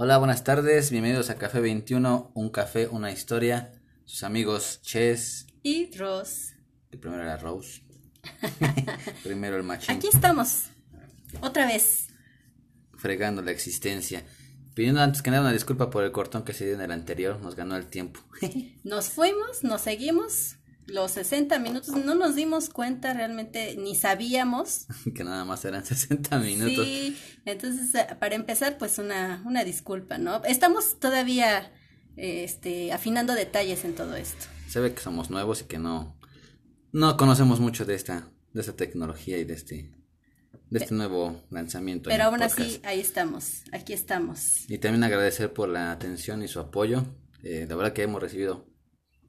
Hola, buenas tardes, bienvenidos a Café 21, un café, una historia. Sus amigos Ches. Y Ross. El primero era Rose. primero el machín. Aquí estamos, otra vez. Fregando la existencia. Pidiendo antes que nada una disculpa por el cortón que se dio en el anterior, nos ganó el tiempo. nos fuimos, nos seguimos, los 60 minutos, no nos dimos cuenta realmente, ni sabíamos. que nada más eran 60 minutos. Sí, entonces eh, para empezar, pues una, una disculpa, ¿no? Estamos todavía este, afinando detalles en todo esto. Se ve que somos nuevos y que no, no conocemos mucho de esta, de esta tecnología y de este, de este nuevo lanzamiento. Pero aún así, ahí estamos, aquí estamos. Y también agradecer por la atención y su apoyo. Eh, la verdad que hemos recibido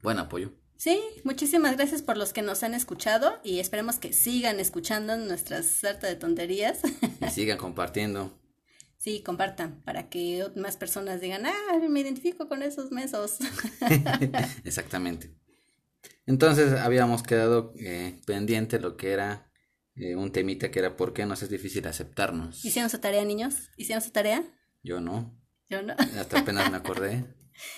buen apoyo. Sí, muchísimas gracias por los que nos han escuchado y esperemos que sigan escuchando nuestras sarta de tonterías. Y sigan compartiendo. Sí, compartan para que más personas digan, ah, me identifico con esos mesos. Exactamente. Entonces habíamos quedado eh, pendiente lo que era eh, un temita que era por qué nos es difícil aceptarnos. ¿Hicieron su tarea, niños? ¿Hicieron su tarea? Yo no. Yo no. Hasta apenas me acordé.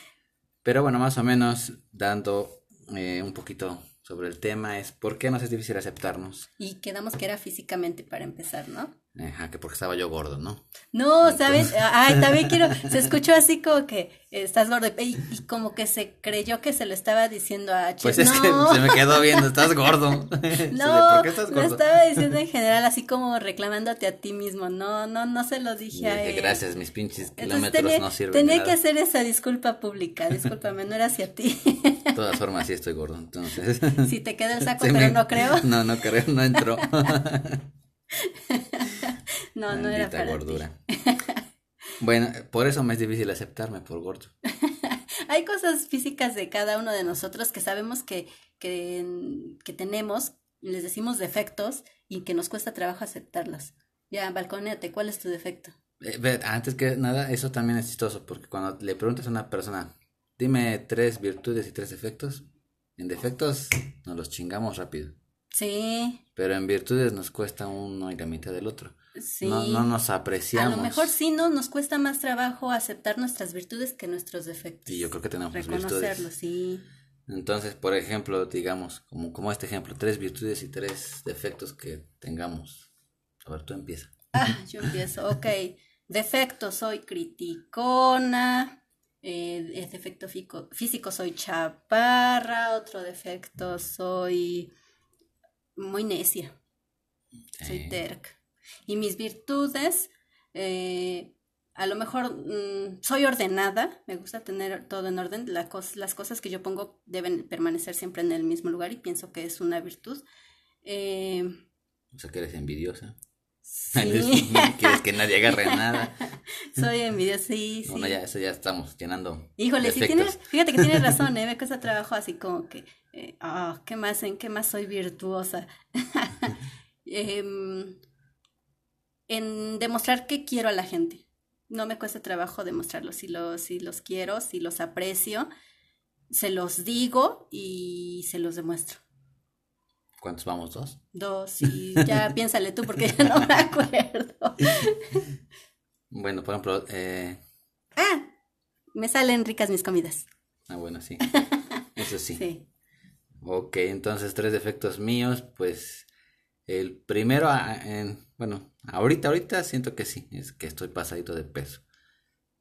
Pero bueno, más o menos dando eh, un poquito sobre el tema es por qué nos es difícil aceptarnos. Y quedamos que era físicamente para empezar, ¿no? Ajá, que porque estaba yo gordo, ¿no? No, ¿sabes? Ay, también quiero, se escuchó así como que estás gordo y, como que se creyó que se lo estaba diciendo a H. Pues es que se me quedó viendo, estás gordo. No, ¿Por qué estás gordo? lo estaba diciendo en general así como reclamándote a ti mismo, no, no, no se lo dije a él. Gracias, mis pinches kilómetros no sirven Tenía que hacer esa disculpa pública, discúlpame, no era hacia ti. De todas formas, sí estoy gordo, entonces. Sí, te queda el saco, pero no creo. No, no creo, no entró. No, no era para gordura. bueno, por eso me es difícil aceptarme por gordo. Hay cosas físicas de cada uno de nosotros que sabemos que, que, que tenemos, les decimos defectos y que nos cuesta trabajo aceptarlas. Ya, balconéate, ¿cuál es tu defecto? Eh, antes que nada, eso también es chistoso, porque cuando le preguntas a una persona, dime tres virtudes y tres defectos, en defectos nos los chingamos rápido. Sí. Pero en virtudes nos cuesta uno y la mitad del otro. Sí. No, no nos apreciamos. A lo mejor sí no, nos cuesta más trabajo aceptar nuestras virtudes que nuestros defectos. Sí, yo creo que tenemos sí. Entonces, por ejemplo, digamos, como, como este ejemplo, tres virtudes y tres defectos que tengamos. A ver, tú empieza. Ah, yo empiezo, ok. Defecto, soy criticona. Eh, defecto físico, soy chaparra. Otro defecto, soy muy necia. Soy terca. Y mis virtudes, eh, a lo mejor mm, soy ordenada, me gusta tener todo en orden, las cosas que yo pongo deben permanecer siempre en el mismo lugar y pienso que es una virtud. Eh, o sea que eres envidiosa. Sí. quieres que nadie agarre nada. Soy envidiosa, sí, Bueno, ya, eso ya estamos llenando. Híjole, sí tienes, fíjate que tienes razón, ¿eh? me cuesta trabajo así como que, eh, oh, ¿qué más? ¿En qué más soy virtuosa? Em, en demostrar que quiero a la gente. No me cuesta trabajo demostrarlo. Si los, si los quiero, si los aprecio, se los digo y se los demuestro. ¿Cuántos vamos? ¿Dos? Dos, y ya piénsale tú porque ya no me acuerdo. bueno, por ejemplo, eh... Ah, me salen ricas mis comidas. Ah, bueno, sí. Eso sí. Sí. Ok, entonces tres defectos míos, pues el primero, en, bueno, ahorita, ahorita siento que sí, es que estoy pasadito de peso.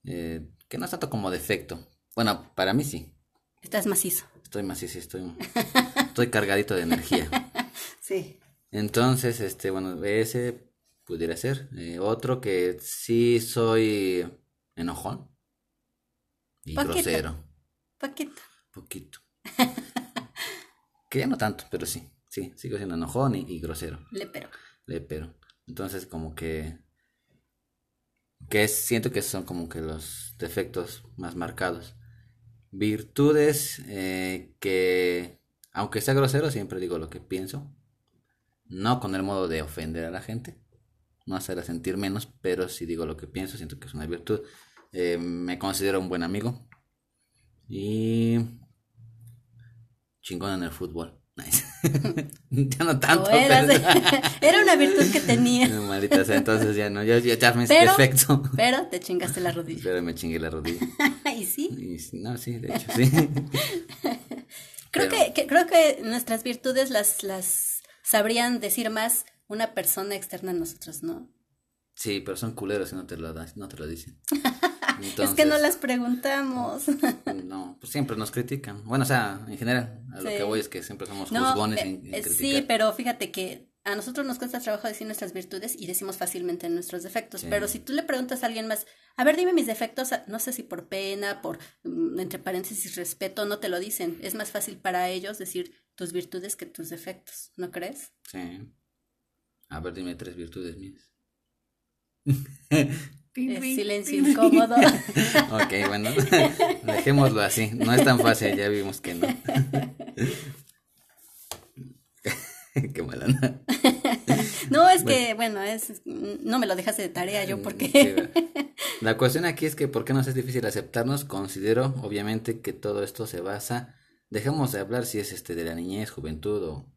Eh, que no es tanto como defecto. Bueno, para mí sí. Estás macizo. Estoy macizo, estoy, estoy cargadito de energía. Sí. Entonces, este, bueno, ese pudiera ser. Eh, otro que sí soy enojón y grosero. Poquito. Poquito. que ya no tanto, pero sí. Sí, sigo siendo enojón y, grosero. Lepero. Lepero. Entonces, como que. Que siento que son como que los defectos más marcados. Virtudes eh, que, aunque sea grosero, siempre digo lo que pienso. No con el modo de ofender a la gente. No hacerla sentir menos, pero si digo lo que pienso, siento que es una virtud. Eh, me considero un buen amigo. Y chingón en el fútbol. ya no tanto. Era, pero- era una virtud que tenía. No, maldita sea, entonces ya no, ya, ya, ya me Pero- perfecto. Pero te chingaste la rodilla. Pero me chingué la rodilla. y sí. Y no, sí, de hecho, sí. Creo Pero- que, que- creo que nuestras virtudes las, las sabrían decir más una persona externa a nosotros, ¿no? Sí, pero son culeros y no te lo, no te lo dicen. Es que no las preguntamos. No, pues siempre nos critican. Bueno, o sea, en general, a lo Sí. que voy es que siempre somos No, juzgones eh, en, en eh, criticar. sí, pero fíjate que a nosotros nos cuesta trabajo decir nuestras virtudes y decimos fácilmente nuestros defectos. Sí. Pero si tú le preguntas a alguien más, a ver, dime mis defectos, no sé si por pena, por, mm, entre paréntesis, respeto, no te lo dicen. Es más fácil para ellos decir tus virtudes que tus defectos, ¿no crees? Sí. A ver, dime tres virtudes mías. Es silencio incómodo. Ok, bueno, dejémoslo así. No es tan fácil, ya vimos que no. Qué mala. ¿no? No, es que, bueno, es, no me lo dejaste de tarea yo Sí, porque... La cuestión aquí es que ¿por qué nos es difícil aceptarnos? Considero obviamente que todo esto se basa, dejemos de hablar si es este de la niñez, juventud o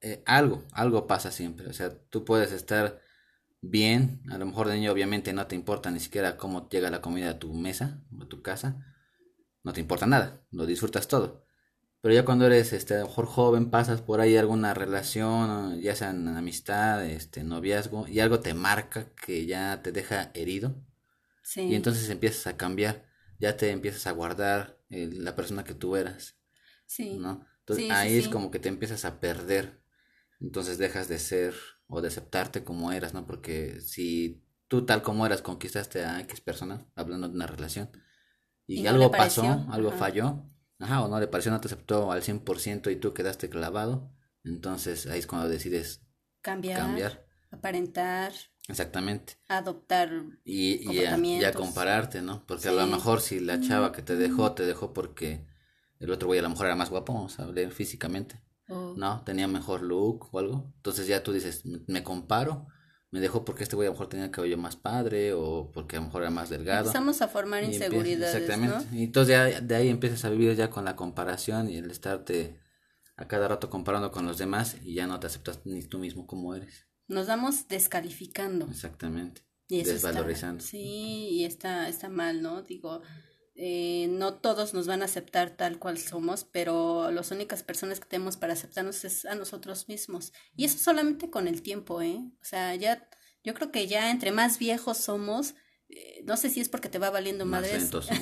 eh, algo, algo pasa siempre, o sea, tú puedes estar bien, a lo mejor de niño obviamente no te importa ni siquiera cómo llega la comida a tu mesa o a tu casa, no te importa nada, lo disfrutas todo. Pero ya cuando eres este, a lo mejor joven, pasas por ahí alguna relación, ya sea en amistad, este, noviazgo, y algo te marca que ya te deja herido, Sí. y entonces empiezas a cambiar, ya te empiezas a guardar eh, la persona que tú eras, sí. ¿no? Entonces Sí, sí, ahí es como que te empiezas a perder, entonces dejas de ser o de aceptarte como eras, ¿no? Porque si tú tal como eras conquistaste a X persona, hablando de una relación, y, algo pasó, algo ajá. falló, ajá, o no le pareció, no te aceptó al 100% y tú quedaste clavado, entonces ahí es cuando decides Cambiar, cambiar, aparentar, exactamente. adoptar. Y, y, a, y a comportamientos. compararte, ¿no? Porque a lo mejor si la chava que te dejó, te dejó porque el otro güey a lo mejor era más guapo, vamos a hablar físicamente, o- ¿no? Tenía mejor look o algo. Entonces ya tú dices, me, comparo, me dejó porque este güey a lo mejor tenía el cabello más padre o porque a lo mejor era más delgado. Empezamos a formar Y empiezas- inseguridades, Exactamente. ¿no? Y entonces ya de ahí empiezas a vivir ya con la comparación y el estarte a cada rato comparando con los demás y ya no te aceptas ni tú mismo como eres. Nos vamos descalificando. Exactamente. Y eso está- Desvalorizando. sí, y está, está mal, ¿no? Digo, eh, no todos nos van a aceptar tal cual somos, pero las únicas personas que tenemos para aceptarnos es a nosotros mismos. Y eso solamente con el tiempo, ¿eh? O sea, ya, yo creo que ya entre más viejos somos, eh, no sé si es porque te va valiendo Más madres. somos.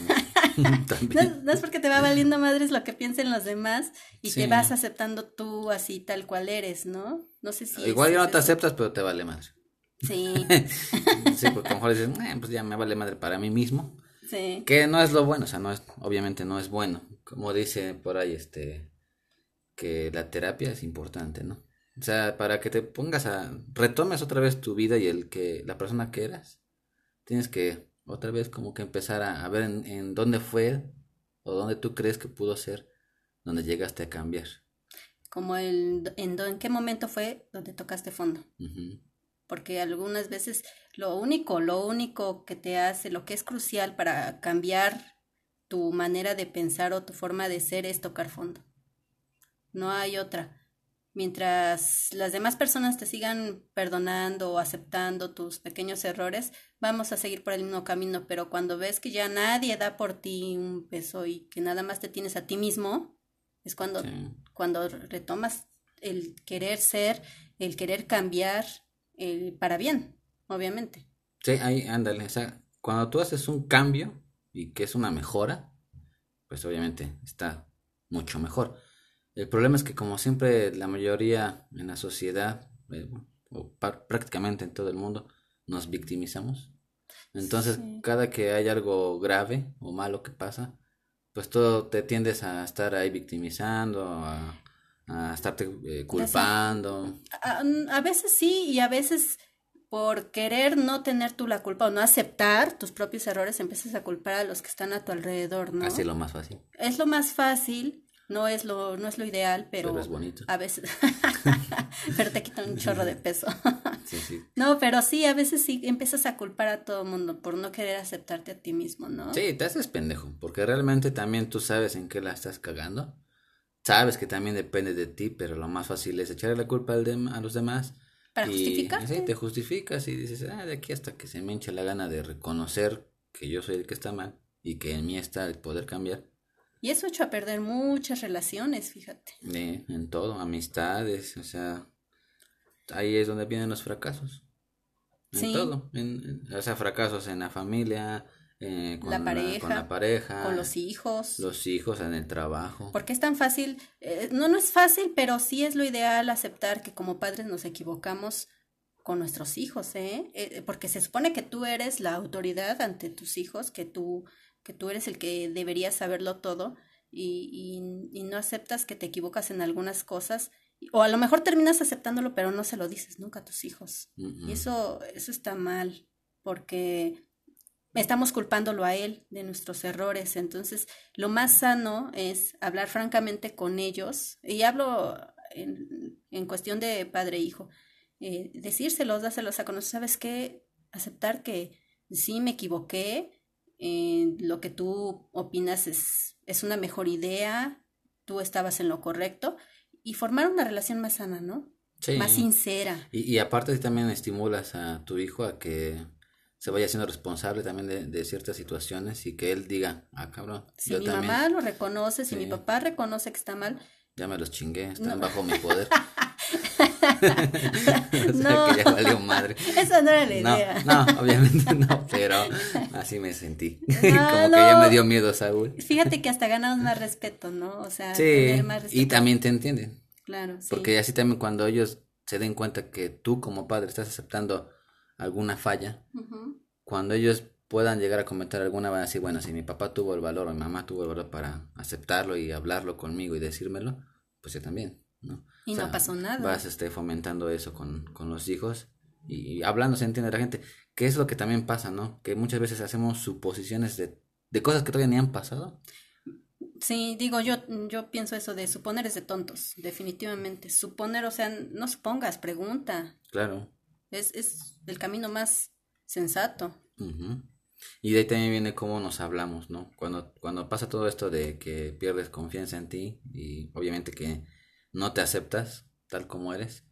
No, es porque te va valiendo madres lo que piensen los demás y te vas aceptando tú así tal cual eres, ¿no? No sé si... Igual ya no te eso. aceptas, pero te vale madre. Sí, Sí, porque a lo mejor dices, "Eh, pues ya me vale madre para mí mismo. Sí. Que no es lo bueno, o sea, no es, obviamente no es bueno. Como dice por ahí, este, que la terapia es importante, ¿no? O sea, para que te pongas a, retomes otra vez tu vida y el que, la persona que eras, tienes que otra vez como que empezar a, a ver en, en dónde fue o dónde tú crees que pudo ser, donde llegaste a cambiar. Como el, en, en qué momento fue donde tocaste fondo. Ujú. Porque algunas veces lo único, lo único que te hace, lo que es crucial para cambiar tu manera de pensar o tu forma de ser es tocar fondo. No hay otra. Mientras las demás personas te sigan perdonando o aceptando tus pequeños errores, vamos a seguir por el mismo camino, pero cuando ves que ya nadie da por ti un peso y que nada más te tienes a ti mismo, es cuando, Sí. cuando retomas el querer ser, el querer cambiar el para bien, obviamente. Sí, ahí, ándale. O sea, cuando tú haces un cambio y que es una mejora, pues obviamente está mucho mejor. El problema es que como siempre la mayoría en la sociedad, eh, o prácticamente en todo el mundo, nos victimizamos. Entonces, Sí. cada que hay algo grave o malo que pasa, pues todo te tiendes a estar ahí victimizando, a, a estarte eh, culpando. A, a veces sí y a veces por querer no tener tú la culpa o no aceptar tus propios errores empiezas a culpar a los que están a tu alrededor, ¿no? Así lo más fácil. Es lo más fácil, no es lo, no es lo ideal, pero, Pero es bonito. a veces, pero te quita un chorro de peso. Sí, sí. no, pero sí, a veces sí empiezas a culpar a todo el mundo por no querer aceptarte a ti mismo, ¿no? Sí, te haces pendejo, porque realmente también tú sabes en qué la estás cagando, sabes que también depende de ti, pero lo más fácil es echarle la culpa al dem- a los demás. Para y. Sí, te justificas y dices, ah, de aquí hasta que se me hinche la gana de reconocer que yo soy el que está mal y que en mí está el poder cambiar. Y eso echó a perder muchas relaciones, fíjate. Eh, en todo, amistades, o sea, ahí es donde vienen los fracasos. En Sí. todo, en, en- o sea, fracasos en la familia, eh, con, La pareja, con la pareja, Con los hijos. los hijos, en el trabajo. Porque es tan fácil, eh, no, no es fácil, pero sí es lo ideal aceptar que como padres nos equivocamos con nuestros hijos, ¿eh? Eh, porque se supone que tú eres la autoridad ante tus hijos, que tú, que tú eres el que deberías saberlo todo y, y, y no aceptas que te equivocas en algunas cosas, o a lo mejor terminas aceptándolo, pero no se lo dices nunca a tus hijos. Y eso, eso está mal, porque estamos culpándolo a él de nuestros errores. Entonces, lo más sano es hablar francamente con ellos, y hablo en, en cuestión de padre e hijo, eh, decírselos, dáselos a conocer, ¿sabes qué? Aceptar que sí me equivoqué, eh, lo que tú opinas es, es una mejor idea, tú estabas en lo correcto, y formar una relación más sana, ¿no? Sí. Más sincera. Y, y aparte también estimulas a tu hijo a que se vaya siendo responsable también de, de ciertas situaciones y que él diga, ah, cabrón, Si yo mi también mamá lo reconoce, si mi papá reconoce que está mal, ya me los chingué, están No. bajo mi poder. o sea No. que ya valió madre. esa no era la No, idea. no, obviamente no, pero así me sentí. No, Como que ya me dio miedo Saúl. Fíjate que hasta ganamos más respeto, ¿no? O sea, Sí, tener más respeto. y también te entienden. Claro, sí. Porque así también cuando ellos se den cuenta que tú como padre estás aceptando alguna falla, cuando ellos puedan llegar a comentar alguna, van a decir, bueno, si mi papá tuvo el valor o mi mamá tuvo el valor para aceptarlo y hablarlo conmigo y decírmelo, pues yo también, ¿no? Y no pasó nada. Vas este, fomentando eso con, con los hijos y, hablando se entiende la gente, que es lo que también pasa, ¿no? Que muchas veces hacemos suposiciones de, de cosas que todavía ni han pasado. Sí, digo, yo, yo pienso eso de suponer es de tontos, definitivamente. Suponer, o sea, no supongas, pregunta. Claro. Es, es el camino más sensato. Y de ahí también viene cómo nos hablamos, ¿no? Cuando, cuando pasa todo esto de que pierdes confianza en ti y obviamente que no te aceptas tal como eres,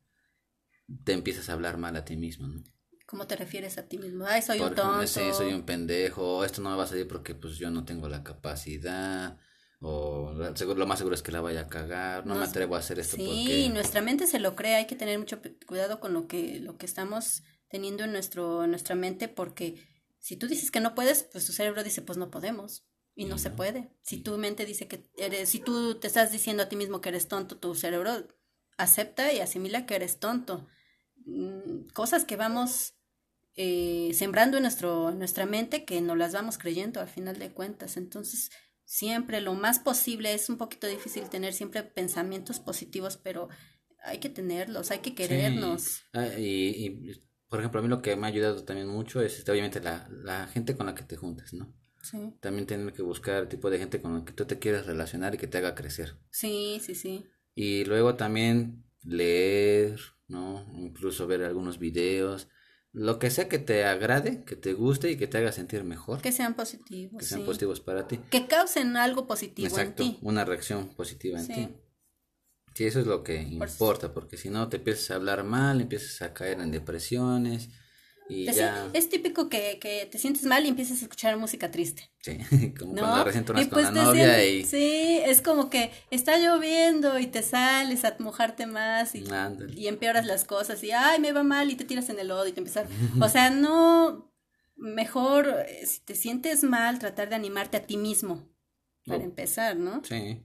te empiezas a hablar mal a ti mismo, ¿no? ¿Cómo te refieres a ti mismo? Ay, soy Por un ejemplo, tonto. sí, soy un pendejo, esto no me va a salir porque pues yo no tengo la capacidad, o lo más seguro es que la vaya a cagar, no me atrevo a hacer esto Sí, porque... nuestra mente se lo cree, hay que tener mucho cuidado con lo que, lo que estamos teniendo en, nuestro, nuestra mente, porque si tú dices que no puedes, pues tu cerebro dice, pues no podemos, y no se puede. Si tu mente dice que eres, si tú te estás diciendo a ti mismo que eres tonto, tu cerebro acepta y asimila que eres tonto. Mm, Cosas que vamos eh, sembrando en, nuestro, nuestra mente que no las vamos creyendo al final de cuentas. Entonces, siempre lo más posible, es un poquito difícil tener siempre pensamientos positivos, pero hay que tenerlos, hay que Sí. querernos. Ah, y, y, por ejemplo, a mí lo que me ha ayudado también mucho es este, obviamente la, la gente con la que te juntes, ¿no? Sí, También tener que buscar el tipo de gente con la que tú te quieras relacionar y que te haga crecer. sí, sí, sí. Y luego también leer, ¿no? Incluso ver algunos videos. Lo que sea que te agrade, que te guste y que te haga sentir mejor. Que sean positivos. que sean sí. positivos para ti. Que causen algo positivo Exacto, en ti. una reacción positiva en Sí. ti. Sí, eso es lo que Por- importa, porque si no te empiezas a hablar mal, empiezas a caer en depresiones y Pues ya... es típico que, que te sientes mal y empiezas a escuchar música triste. Sí, como ¿No? cuando recién tornas Y con pues la novia sientes- y... Sí, es como que está lloviendo y te sales a mojarte más y, y empeoras las cosas y ay, me va mal y te tiras en el lodo y te empiezas... O sea, no... Mejor, eh, si te sientes mal, tratar de animarte a ti mismo, para empezar, ¿no? Sí.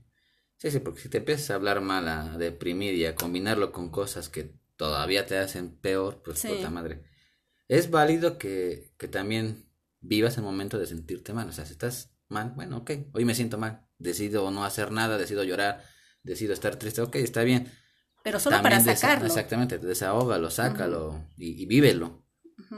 Sí, sí, porque si te empiezas a hablar mal, a deprimir y a combinarlo con cosas que todavía te hacen peor, pues Sí. puta madre. Es válido que, que también vivas el momento de sentirte mal. O sea, si estás mal, bueno, ok, hoy me siento mal. Decido no hacer nada, decido llorar, decido estar triste, ok, está bien. Pero solo También para sacarlo. Exactamente, desahógalo, sácalo y, y vívelo.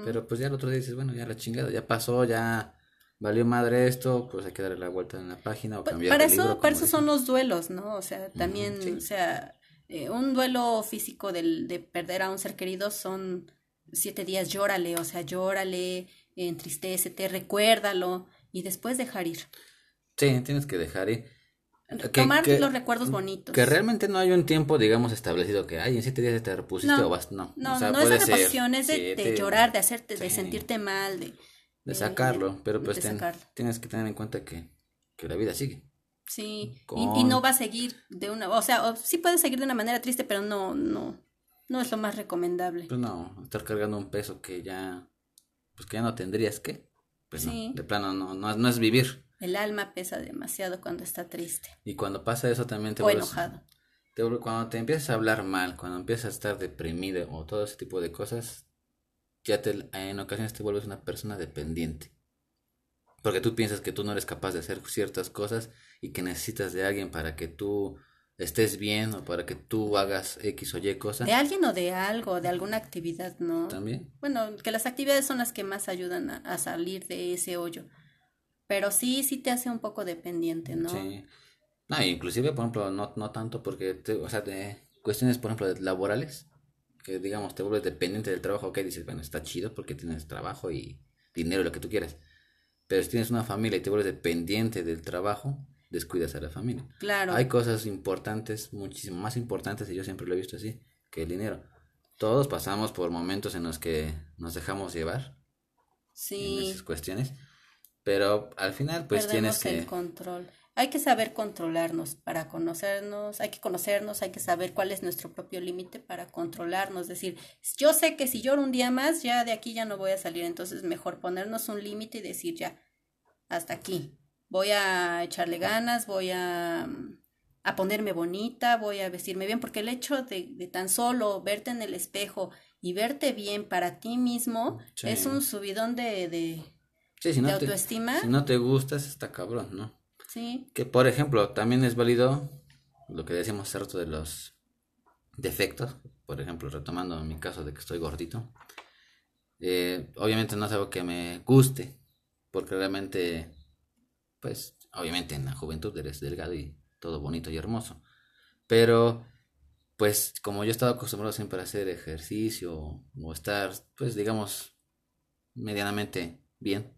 Pero pues ya el otro día dices, bueno, ya la chingada, ya pasó, ya valió madre esto, pues hay que darle la vuelta en la página o cambiar para de eso, libro, para eso son los duelos, ¿no? O sea, también, sí. o sea, eh, un duelo físico del, de perder a un ser querido son siete días, llórale, o sea, llórale, entristecete, recuérdalo y después dejar ir. Sí, tienes que dejar ir. tomar los recuerdos bonitos. Que realmente no hay un tiempo, digamos, establecido que, ay, en siete días te repusiste o vas, no. No, no es de reposición, es de, llorar, de hacerte, de sentirte mal, de... De sacarlo, pero pues tienes que tener en cuenta que, que la vida sigue. Sí, y, no va a seguir de una, o sea, sí puede seguir de una manera triste, pero no, no, no es lo más recomendable. Pues no, estar cargando un peso que ya, pues que ya no tendrías que, pues no, de plano no, no, no es vivir. El alma pesa demasiado cuando está triste. Y cuando pasa eso también te o enojado. Te, cuando te empiezas a hablar mal, cuando empiezas a estar deprimido o todo ese tipo de cosas, ya te, en ocasiones te vuelves una persona dependiente. Porque tú piensas que tú no eres capaz de hacer ciertas cosas y que necesitas de alguien para que tú estés bien o para que tú hagas X o Y cosas. De alguien o de algo, de alguna actividad, ¿no? También. Bueno, que las actividades son las que más ayudan a salir de ese hoyo. Pero sí, sí te hace un poco dependiente, ¿no? Sí. No, inclusive, por ejemplo, no, no tanto porque, o sea, de cuestiones, por ejemplo, laborales, que digamos, te vuelves dependiente del trabajo, ok, dices, bueno, está chido porque tienes trabajo y dinero, lo que tú quieras. Pero si tienes una familia y te vuelves dependiente del trabajo, descuidas a la familia. Claro. Hay cosas importantes, muchísimo más importantes, y yo siempre lo he visto así, que el dinero. Todos pasamos por momentos en los que nos dejamos llevar. Sí. En esas cuestiones. Pero al final, pues tienes que. el control. Hay que saber controlarnos para conocernos, hay que conocernos, hay que saber cuál es nuestro propio límite para controlarnos. Es decir, yo sé que si lloro un día más, ya de aquí ya no voy a salir, entonces mejor ponernos un límite y decir ya, hasta aquí. Voy a echarle ganas, voy a, a ponerme bonita, voy a vestirme bien, porque el hecho de, de tan solo verte en el espejo y verte bien para ti mismo es un subidón de, de Sí, si no autoestima. si no te gustas, está cabrón, ¿no? Que, por ejemplo, también es válido lo que decíamos hace de los defectos. Por ejemplo, retomando mi caso de que estoy gordito. Eh, obviamente no es algo que me guste, porque realmente, pues, obviamente en la juventud eres delgado y todo bonito y hermoso. Pero, pues, como yo he estado acostumbrado siempre a hacer ejercicio o estar, pues, digamos, medianamente bien,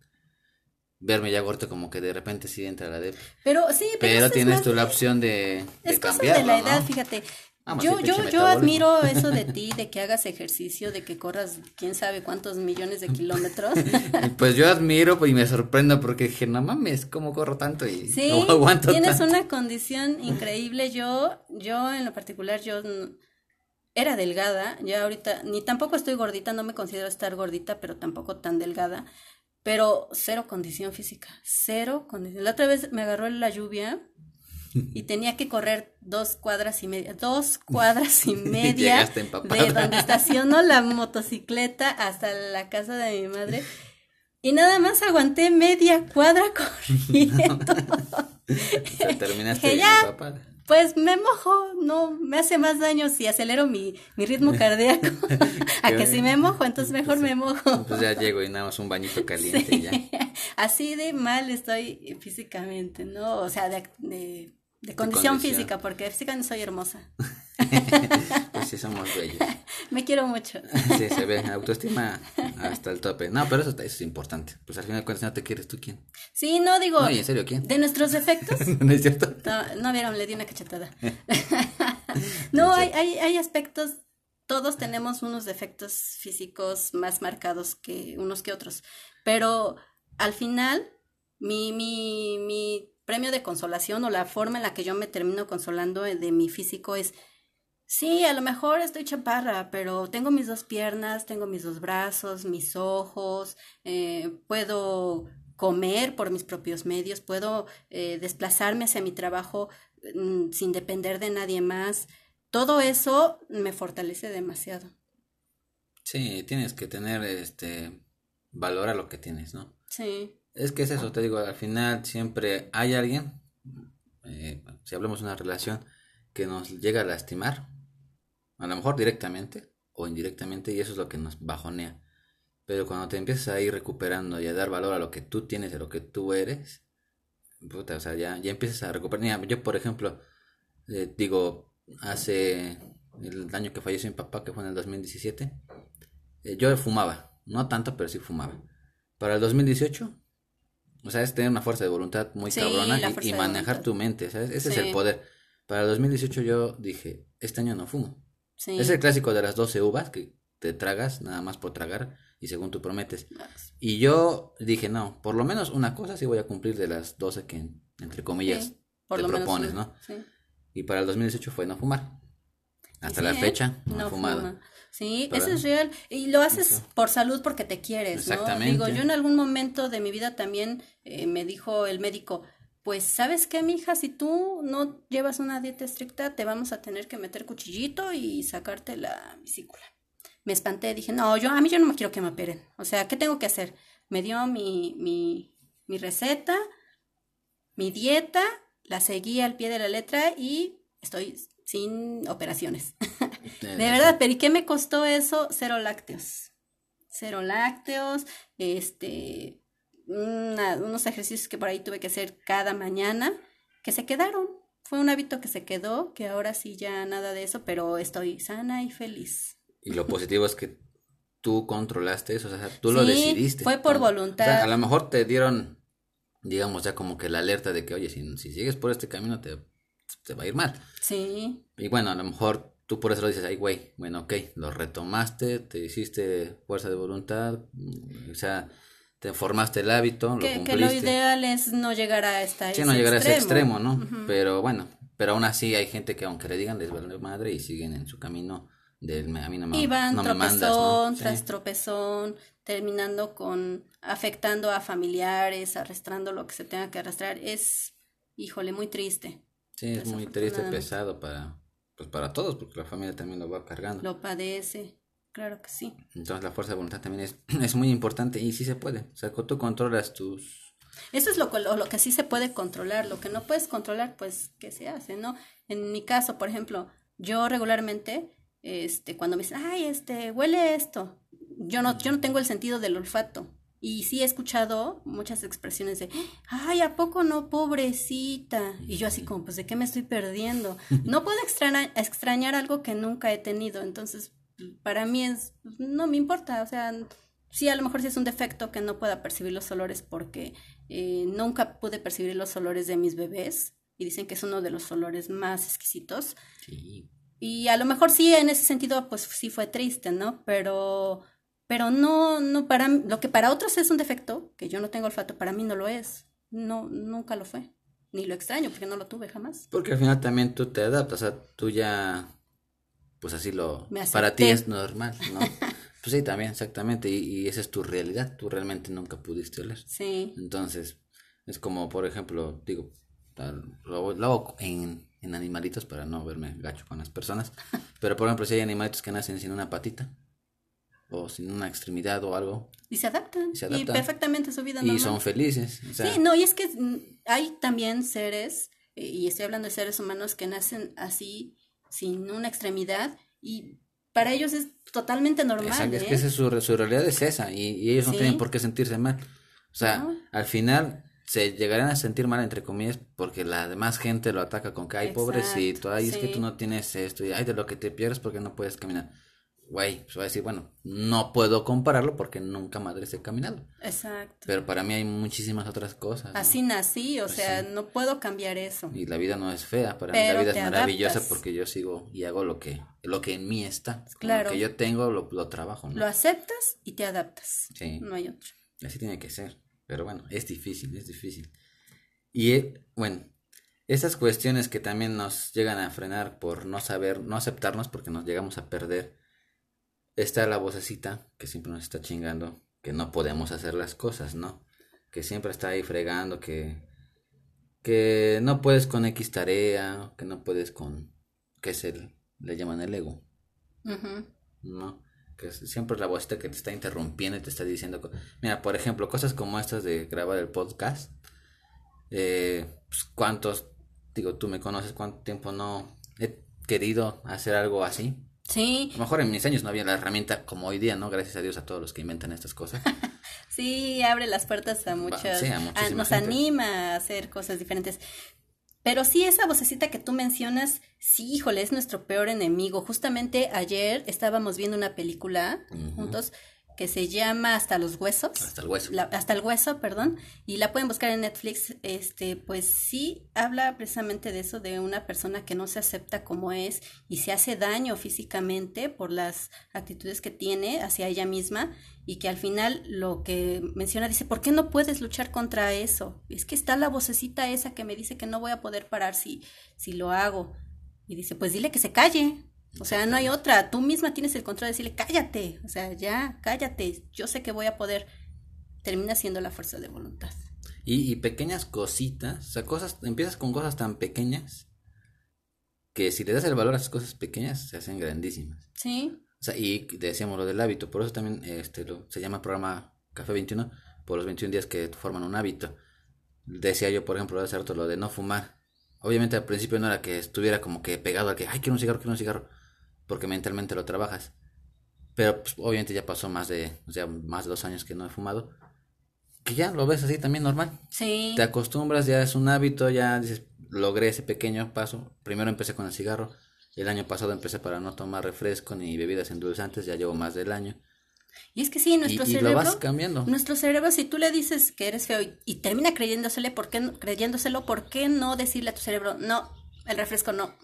verme ya gordo como que de repente sí entra la de Pero sí, pero, tienes tú la opción de, de cambiarlo, de la edad, fíjate. yo, yo, yo admiro eso de ti, de que hagas ejercicio, de que corras quién sabe cuántos millones de kilómetros. pues yo admiro y me sorprendo porque dije, no mames, ¿cómo corro tanto y sí, no aguanto tienes una condición increíble. Yo, yo en lo particular, yo era delgada, ya ahorita, ni tampoco estoy gordita, no me considero estar gordita, pero tampoco tan delgada pero cero condición física, cero condición. La otra vez me agarró la lluvia y tenía que correr dos cuadras y media, dos cuadras y media de donde estacionó la motocicleta hasta la casa de mi madre. Y nada más aguanté media cuadra corriendo. terminaste ya, pues me mojo, no, me hace más daño si acelero mi, mi ritmo cardíaco a que si me mojo, entonces mejor me mojo. Pues ya llego y nada más un bañito caliente ya. Así de mal estoy físicamente, ¿no? O sea, de, de, de condición, física, porque físicamente soy hermosa. Sí, somos bellos. Me quiero mucho. sí, se ve, autoestima hasta el tope. No, pero eso, eso es importante. Pues al final de cuentas, no te quieres, ¿tú quién? Sí, no digo. No, en serio, ¿quién? De nuestros defectos. no es cierto. No, no vieron, le di una cachetada. no, hay, hay, hay aspectos todos tenemos unos defectos físicos más marcados que unos que otros, pero al final mi, mi, mi premio de consolación o la forma en la que yo me termino consolando de mi físico es Sí, a lo mejor estoy chaparra, pero tengo mis dos piernas, tengo mis dos brazos, mis ojos, eh, puedo comer por mis propios medios, puedo eh, desplazarme hacia mi trabajo mm, sin depender de nadie más. Todo eso me fortalece demasiado. Sí, tienes que tener este valor a lo que tienes, ¿no? Sí. Es que es eso, te digo, al final siempre hay alguien, eh, si hablamos de una relación, que nos llega a lastimar, a lo mejor directamente o indirectamente, y eso es lo que nos bajonea. Pero cuando te empiezas a ir recuperando y a dar valor a lo que tú tienes, a lo que tú eres, puta, o sea, ya, ya empiezas a recuperar. Yo, por ejemplo, eh, digo, hace el año que falleció mi papá, que fue en el 2017, eh, yo fumaba, no tanto, pero sí fumaba. Para el 2018 O sea, es tener una fuerza de voluntad muy Sí, cabrona y- manejar tu mente, ¿sabes? Ese es el poder. Para el 2018 yo dije, este año no fumo. Sí. Es el clásico de las 12 uvas que te tragas nada más por tragar y según tú prometes. Y yo dije, no, por lo menos una cosa sí voy a cumplir de las 12 que, entre comillas, Sí, por te lo propones, ¿no? Sí. Y para el 2018 fue no fumar. Hasta Sí, la ¿eh? fecha, no, he fumado. fuma. Sí, Pero- eso es real. Y lo haces Eso. por salud porque te quieres, ¿no? Digo, yo en algún momento de mi vida también eh, me dijo el médico, pues, ¿sabes qué, mija? Si tú no llevas una dieta estricta, te vamos a tener que meter cuchillito y sacarte la vesícula. Me espanté, dije, no, yo, a mí yo no me quiero que me operen. O sea, ¿qué tengo que hacer? Me dio mi, mi, mi receta, mi dieta, la seguí al pie de la letra y estoy sin operaciones. De verdad, pero ¿y qué me costó eso? Cero lácteos. Cero lácteos, este, una- unos ejercicios que por ahí tuve que hacer cada mañana, que se quedaron. Fue un hábito que se quedó, que ahora sí ya nada de eso, pero estoy sana y feliz. Y lo positivo es que tú controlaste eso, o sea, tú lo decidiste. fue por Con- o sea, voluntad. a lo mejor te dieron, digamos, ya como que la alerta de que, oye, si, si sigues por este camino te, te va a ir mal. Sí, Y bueno, a lo mejor tú por eso lo dices, ay, güey, bueno, ok, lo retomaste, te hiciste fuerza de voluntad, mm, o sea, te formaste el hábito, lo que, que cumpliste. lo ideal es no llegar a esta Sí, no llegar a ese extremo, ¿no? Pero bueno, pero aún así hay gente que aunque le digan les vale madre y siguen en su camino del me- a mí no me, Y van no me tropezón mandas, ¿no? Sí. tras tropezón, terminando con afectando a familiares, arrastrando lo que se tenga que arrastrar. Es, híjole, muy triste. Sí, es muy triste, pesado para, pues para todos, porque la familia también lo va cargando. Lo padece, claro que sí. Entonces la fuerza de voluntad también es, es muy importante y sí se puede. O sea, tú controlas tus... Eso es lo, que- lo, lo que sí se puede controlar. Lo que no puedes controlar, pues, ¿qué se hace, no? En mi caso, por ejemplo, yo regularmente, este, cuando me dicen, ay, este, huele esto, yo no, yo no tengo el sentido del olfato. Y sí he escuchado muchas expresiones de, ay, ¿a poco no, pobrecita? Y yo así como, pues, ¿de qué me estoy perdiendo? No puedo extrañar, extrañar algo que nunca he tenido. Entonces, para mí es, no me importa, o sea, sí, a lo mejor sí es un defecto que no pueda percibir los olores porque eh, nunca pude percibir los olores de mis bebés y dicen que es uno de los olores más exquisitos. Sí, Y a lo mejor sí, en ese sentido, pues sí fue triste, ¿no? Pero, pero no, no para lo que para otros es un defecto, que yo no tengo olfato, para mí no lo es. No, nunca lo fue. Ni lo extraño, porque no lo tuve jamás. Porque al final también tú te adaptas, o sea, tú ya, pues así lo, Me para ti es normal, ¿no? pues sí, también, exactamente, y, y esa es tu realidad, tú realmente nunca pudiste oler. Sí, Entonces, es como, por ejemplo, digo, lo, lo hago en, en animalitos para no verme gacho con las personas, pero por ejemplo, si hay animalitos que nacen sin una patita, o sin una extremidad o algo, y se adaptan. Y se Y adaptan. perfectamente su vida y normal. son felices, o sea, Sí, no, y es que mm, hay también seres, y estoy hablando de seres humanos que nacen así, sin una extremidad, y para ellos es totalmente normal. Exacto, es ¿eh? que esa es su, re- su realidad es esa y, y ellos no Sí. tienen por qué sentirse mal. O sea, No. al final se llegarán a sentir mal entre comillas porque la demás gente lo ataca con que ay Exacto, pobrecito, ay es que tú no tienes esto y ay de lo que te pierdes porque no puedes caminar. Güey, pues va a decir, bueno, no puedo compararlo porque nunca madres he caminado. Exacto. Pero para mí hay muchísimas otras cosas. ¿no? Así nací, o Pues sea, no puedo cambiar eso. Y la vida no es fea, para mí la vida es maravillosa adaptas. porque yo sigo y hago lo que lo que en mí está. Claro. Lo que yo tengo lo, lo trabajo, ¿no? Lo aceptas y te adaptas. Sí. No hay otro. Así tiene que ser. Pero bueno, es difícil, es difícil. Y eh, bueno, esas cuestiones que también nos llegan a frenar por no saber, no aceptarnos porque nos llegamos a perder. Está la vocecita que siempre nos está chingando, que no podemos hacer las cosas, ¿no? Que siempre está ahí fregando, que, que no puedes con X tarea, que no puedes con, que es el, le llaman el ego. ¿no? Que es siempre la vocita que te está interrumpiendo y te está diciendo... Mira, por ejemplo, cosas como estas de grabar el podcast. Eh, pues, ¿Cuántos, digo, tú me conoces, cuánto tiempo no he querido hacer algo así? Sí, A lo mejor en mis años no había la herramienta como hoy día, ¿no? Gracias a Dios a todos los que inventan estas cosas. sí, abre las puertas a muchas, sí, a nos gente. anima a hacer cosas diferentes. Pero sí, esa vocecita que tú mencionas, sí, híjole, es nuestro peor enemigo. Justamente ayer estábamos viendo una película juntos que se llama Hasta los huesos. Hasta el hueso. hasta el hueso, perdón, y la pueden buscar en Netflix. Este, pues sí habla precisamente de eso, de una persona que no se acepta como es y se hace daño físicamente por las actitudes que tiene hacia ella misma y que al final lo que menciona dice, ¿por qué no puedes luchar contra eso? Es que está la vocecita esa que me dice que no voy a poder parar si, si lo hago. Y dice, pues dile que se calle, o sea, no hay otra. Tú misma tienes el control de decirle, cállate. O sea, ya, cállate. Yo sé que voy a poder. Termina siendo la fuerza de voluntad. Y, y pequeñas cositas. O sea, cosas. Empiezas con cosas tan pequeñas. Que si le das el valor a esas cosas pequeñas, se hacen grandísimas. Sí. O sea, y decíamos lo del hábito. Por eso también este, lo, se llama programa Café 21. Por los 21 días que forman un hábito. Decía yo, por ejemplo, hace rato lo de no fumar. Obviamente al principio no era que estuviera como que pegado a que, ay, quiero un cigarro, quiero un cigarro porque mentalmente lo trabajas. Pero pues, obviamente ya pasó más de, o sea, más de dos años que no he fumado. Que ya lo ves así también normal. Sí. Te acostumbras, ya es un hábito, ya dices, logré ese pequeño paso. Primero empecé con el cigarro. El año pasado empecé para no tomar refresco ni bebidas endulzantes, ya llevo más del año. Y es que sí, nuestro cerebro. Y lo vas cambiando. Nuestro cerebro, si tú le dices que eres feo y, termina creyéndosele, ¿por qué, creyéndoselo, ¿por qué no decirle a tu cerebro, no, el refresco no?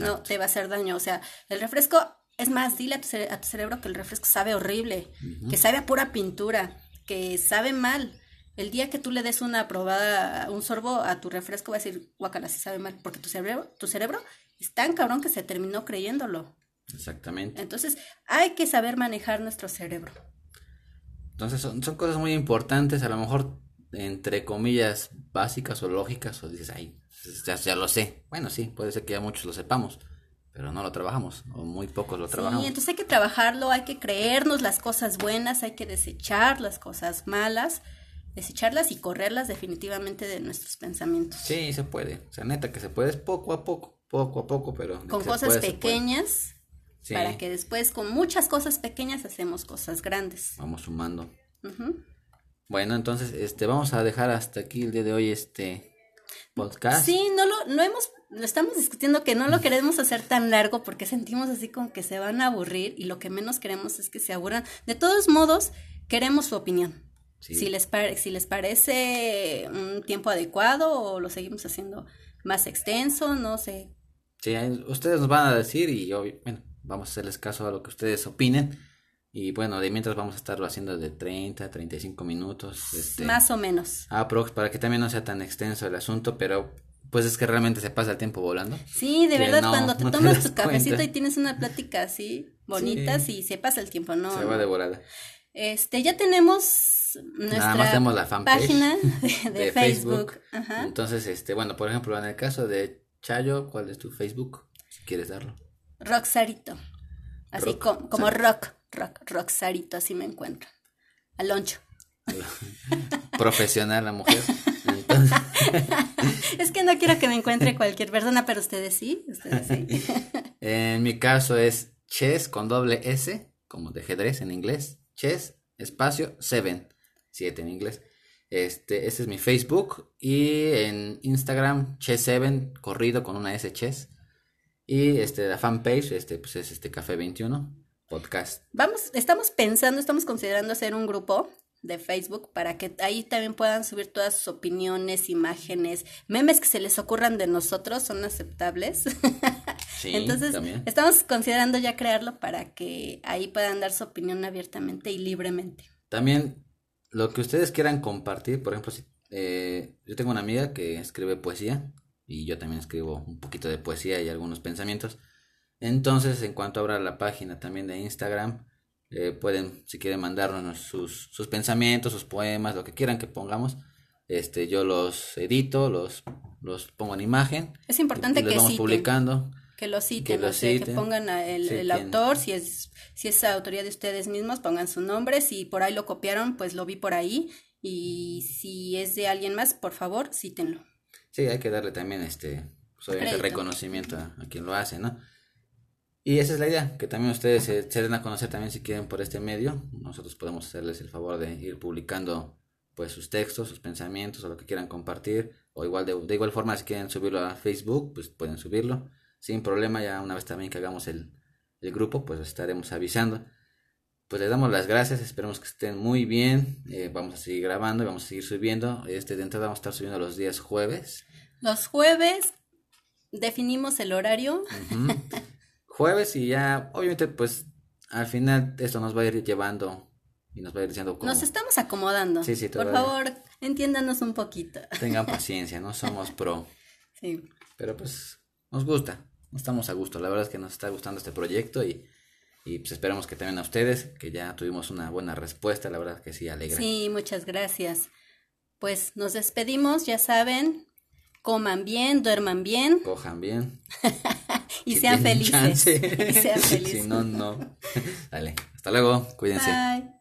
No te va a hacer daño. O sea, el refresco, es más, dile a tu, cerebro que el refresco sabe horrible, que sabe a pura pintura, que sabe mal. El día que tú le des una probada, un sorbo a tu refresco, va a decir, guacala, si sabe mal, porque tu cerebro, tu cerebro es tan cabrón que se terminó creyéndolo. Exactamente. Entonces, hay que saber manejar nuestro cerebro. Entonces, son, son cosas muy importantes, a lo mejor, entre comillas, básicas o lógicas, o dices, ay, ya, ya, lo sé. Bueno, sí, puede ser que ya muchos lo sepamos, pero no lo trabajamos, o muy pocos lo trabajamos. Sí, entonces hay que trabajarlo, hay que creernos las cosas buenas, hay que desechar las cosas malas, desecharlas y correrlas definitivamente de nuestros pensamientos. Sí, se puede, o sea, neta que se puede, es poco a poco, poco a poco, pero... Con cosas pequeñas, para que después con muchas cosas pequeñas hacemos cosas grandes. Vamos sumando. Bueno, entonces, este, vamos a dejar hasta aquí el día de hoy, este podcast. Sí, no lo, no hemos, lo estamos discutiendo que no lo queremos hacer tan largo porque sentimos así como que se van a aburrir y lo que menos queremos es que se aburran. De todos modos, queremos su opinión. Si, les si les parece un tiempo adecuado o lo seguimos haciendo más extenso, no sé. Sí, ustedes nos van a decir y bueno, vamos a hacerles caso a lo que ustedes opinen. Y bueno, de mientras vamos a estarlo haciendo de 30 a 35 minutos. Este, Más o menos. Aprox, para que también no sea tan extenso el asunto, pero pues es que realmente se pasa el tiempo volando. Sí, de verdad, cuando te tomas tu cafecito y tienes una plática así, bonita, sí. se pasa el tiempo, ¿no? Se va de volada. Este, ya tenemos nuestra la página de, Facebook. Entonces, este, bueno, por ejemplo, en el caso de Chayo, ¿cuál es tu Facebook? Si quieres darlo. Roxarito. Así como rock rock, rocksarito, así me encuentro. Aloncho. Profesional la mujer. es que no quiero que me encuentre cualquier persona, pero ustedes sí, ustedes sí. en mi caso es chess con doble S, como de ajedrez en inglés. Chess, espacio, seven, siete en inglés. Este, este es mi Facebook y en Instagram chess7 corrido con una S chess. Y este la fanpage este pues es este café 21 podcast. Vamos, estamos pensando, estamos considerando hacer un grupo de Facebook para que ahí también puedan subir todas sus opiniones, imágenes, memes que se les ocurran de nosotros son aceptables. Sí, Entonces, estamos considerando ya crearlo para que ahí puedan dar su opinión abiertamente y libremente. También lo que ustedes quieran compartir, por ejemplo, si, eh, yo tengo una amiga que escribe poesía y yo también escribo un poquito de poesía y algunos pensamientos. Entonces, en cuanto abra la página también de Instagram, eh, pueden, si quieren, mandarnos sus, sus pensamientos, sus poemas, lo que quieran que pongamos. Este, yo los edito, los, los pongo en imagen. Es importante que vamos publicando. Que lo citen, que, que pongan el, el autor, si es, si es autoría de ustedes mismos, pongan su nombre, si por ahí lo copiaron, pues lo vi por ahí, y si es de alguien más, por favor, cítenlo. Sí, hay que darle también este, pues, reconocimiento a, a, quien lo hace, ¿no? Y esa es la idea, que también ustedes se, den a conocer también si quieren por este medio. Nosotros podemos hacerles el favor de ir publicando pues sus textos, sus pensamientos o lo que quieran compartir. O igual de, de igual forma si quieren subirlo a Facebook, pues pueden subirlo. Sin problema, ya una vez también que hagamos el, el grupo, pues estaremos avisando. pues les damos las gracias, esperemos que estén muy bien, eh, vamos a seguir grabando y vamos a seguir subiendo, este de entrada vamos a estar subiendo los días jueves. Los jueves definimos el horario. Jueves y ya, obviamente pues al final esto nos va a ir llevando y nos va a ir diciendo cómo... Nos estamos acomodando. Sí, sí, Por favor, entiéndanos un poquito. Tengan paciencia, no somos pro. Sí. Pero pues nos gusta, estamos a gusto, la verdad es que nos está gustando este proyecto y y pues esperamos que también a ustedes, que ya tuvimos una buena respuesta, la verdad que sí, alegra. Sí, muchas gracias. Pues nos despedimos, ya saben, coman bien, duerman bien. Cojan bien. y, sean felices. y sean felices. si no, no. Dale, hasta luego, cuídense. Bye.